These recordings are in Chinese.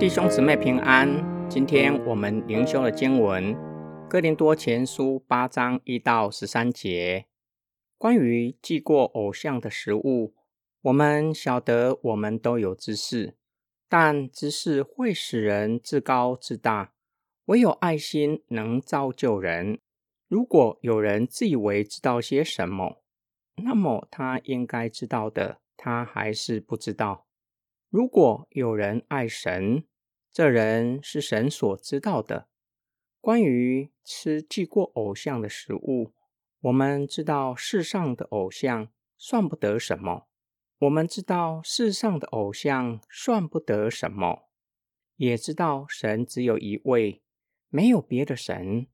弟兄姊妹平安，今天我们灵修的经文《哥林多前书》八章一到十三节，关于祭过偶像的食物，我们晓得我们都有知识，但知识会使人自高自大，唯有爱心能造就人。如果有人自以为知道些什么，那么他应该知道的，他还是不知道。如果有人爱神，这人是神所知道的。关于吃祭过偶像的食物，我们知道世上的偶像算不得什么。我们知道世上的偶像算不得什么，也知道神只有一位，没有别的神。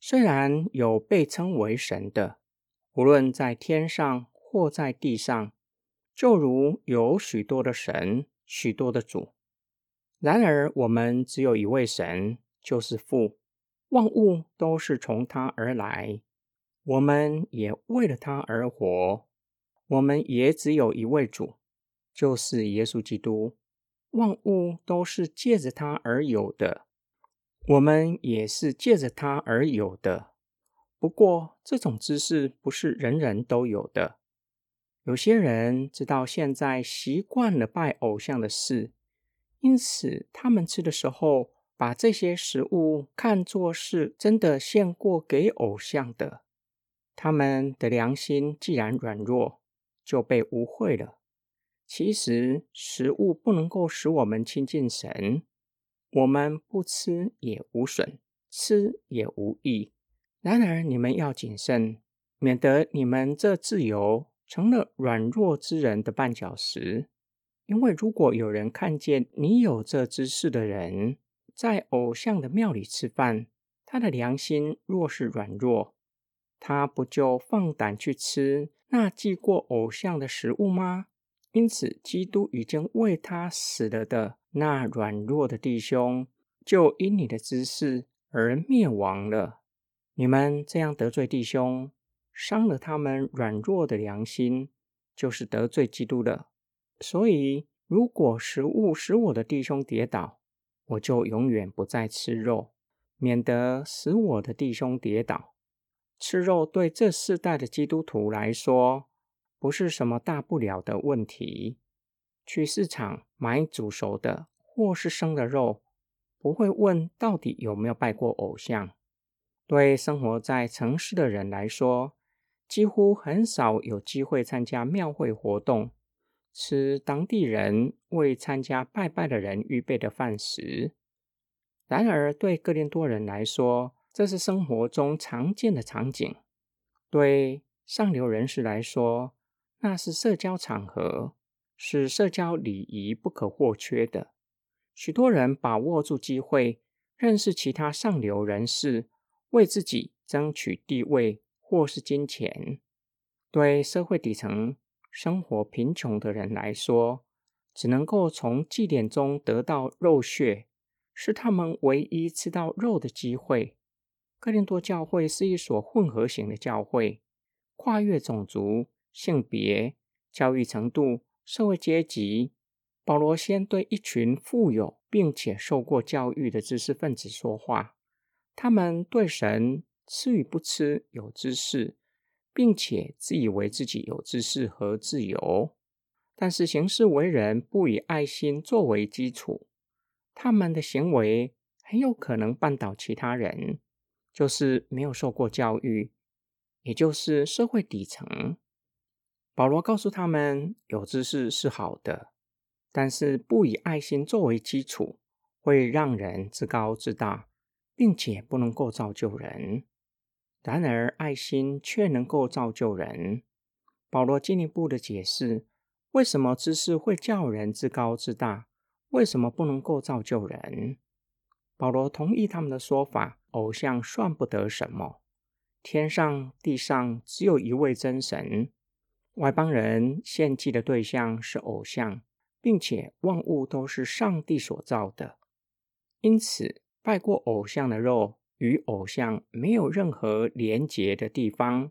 虽然有被称为神的，无论在天上或在地上，就如有许多的神，许多的主。然而，我们只有一位神，就是父，万物都是从他而来，我们也为了他而活。我们也只有一位主，就是耶稣基督，万物都是借着他而有的，我们也是借着他而有的。不过，这种知识不是人人都有的。有些人直到现在习惯了拜偶像的事。因此，他们吃的时候，把这些食物看作是真的献过给偶像的。他们的良心既然软弱，就被污秽了。其实，食物不能够使我们亲近神。我们不吃也无损，吃也无益。然而，你们要谨慎，免得你们这自由成了软弱之人的绊脚石。因为如果有人看见你有这知识的人在偶像的庙里吃饭，他的良心若是软弱，他不就放胆去吃那祭过偶像的食物吗？因此，基督已经为他死了的那软弱的弟兄，就因你的知识而灭亡了。你们这样得罪弟兄，伤了他们软弱的良心，就是得罪基督了。所以，如果食物使我的弟兄跌倒，我就永远不再吃肉，免得使我的弟兄跌倒。吃肉对这世代的基督徒来说，不是什么大不了的问题。去市场买煮熟的或是生的肉，不会问到底有没有拜过偶像。对生活在城市的人来说，几乎很少有机会参加庙会活动。吃当地人为参加拜拜的人预备的饭食。然而，对哥林多人来说，这是生活中常见的场景；对上流人士来说，那是社交场合，是社交礼仪不可或缺的。许多人把握住机会，认识其他上流人士，为自己争取地位或是金钱。对社会底层。生活贫穷的人来说，只能够从祭典中得到肉血，是他们唯一吃到肉的机会。哥林多教会是一所混合型的教会，跨越种族、性别、教育程度、社会阶级。保罗先对一群富有并且受过教育的知识分子说话，他们对神吃与不吃有知识。并且自以为自己有知识和自由，但是行事为人不以爱心作为基础，他们的行为很有可能绊倒其他人，就是没有受过教育，也就是社会底层。保罗告诉他们，有知识是好的，但是不以爱心作为基础，会让人自高自大，并且不能够造就人。然而，爱心却能够造就人。保罗进一步的解释，为什么知识会叫人自高自大？为什么不能够造就人？保罗同意他们的说法：偶像算不得什么，天上地上只有一位真神。外邦人献祭的对象是偶像，并且万物都是上帝所造的，因此拜过偶像的肉。与偶像没有任何连结的地方，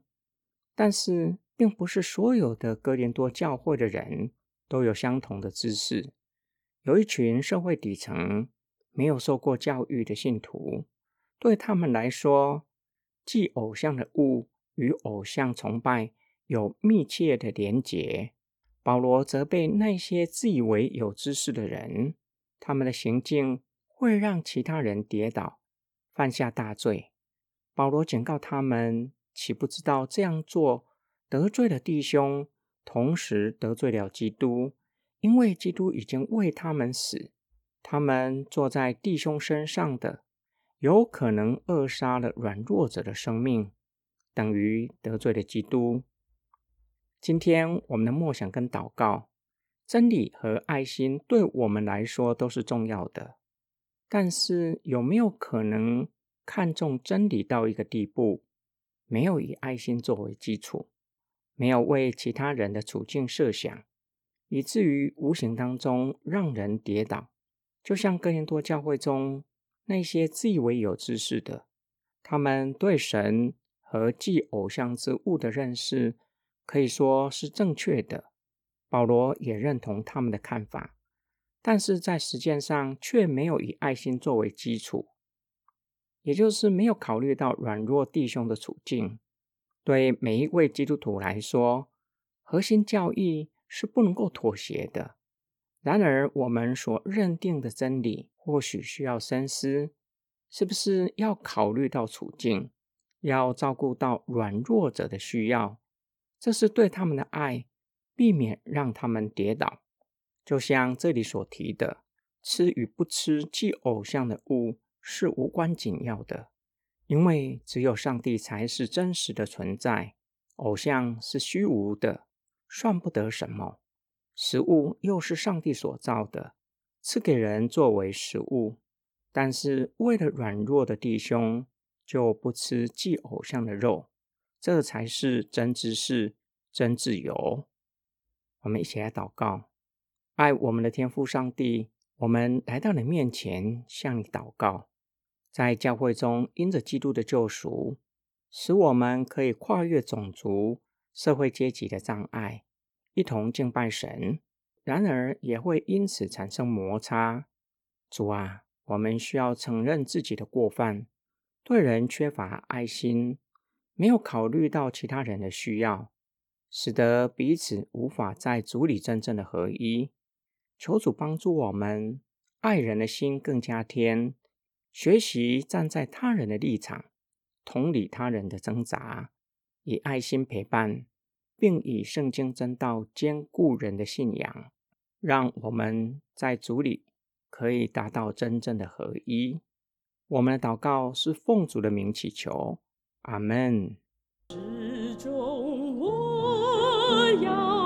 但是并不是所有的哥林多教会的人都有相同的知识。有一群社会底层没有受过教育的信徒，对他们来说，祭偶像的物与偶像崇拜有密切的连结。保罗责备那些自以为有知识的人，他们的行径会让其他人跌倒，犯下大罪。保罗警告他们：岂不知道这样做得罪了弟兄，同时得罪了基督？因为基督已经为他们死，他们坐在弟兄身上的，有可能扼杀了软弱者的生命，等于得罪了基督。今天我们的默想跟祷告，真理和爱心对我们来说都是重要的。但是有没有可能看重真理到一个地步，没有以爱心作为基础，没有为其他人的处境设想，以至于无形当中让人跌倒？就像哥林多教会中那些自以为有知识的，他们对神和祭偶像之物的认识。可以说是正确的，保罗也认同他们的看法，但是在实践上却没有以爱心作为基础，也就是没有考虑到软弱弟兄的处境。对每一位基督徒来说，核心教义是不能够妥协的。然而，我们所认定的真理或许需要深思，是不是要考虑到处境，要照顾到软弱者的需要？这是对他们的爱，避免让他们跌倒。就像这里所提的，吃与不吃祭偶像的物是无关紧要的，因为只有上帝才是真实的存在，偶像是虚无的，算不得什么。食物又是上帝所造的，赐给人作为食物。但是为了软弱的弟兄，就不吃祭偶像的肉。这才是真知识、真自由。我们一起来祷告，爱我们的天父上帝。我们来到你面前，向你祷告，在教会中，因着基督的救赎，使我们可以跨越种族、社会阶级的障碍，一同敬拜神。然而，也会因此产生摩擦。主啊，我们需要承认自己的过犯，对人缺乏爱心。没有考虑到其他人的需要，使得彼此无法在主里真正的合一。求主帮助我们，爱人的心更加添，学习站在他人的立场，同理他人的挣扎，以爱心陪伴，并以圣经真道坚固人的信仰，让我们在主里可以达到真正的合一。我们的祷告是奉主的名祈求。阿门。始终我要。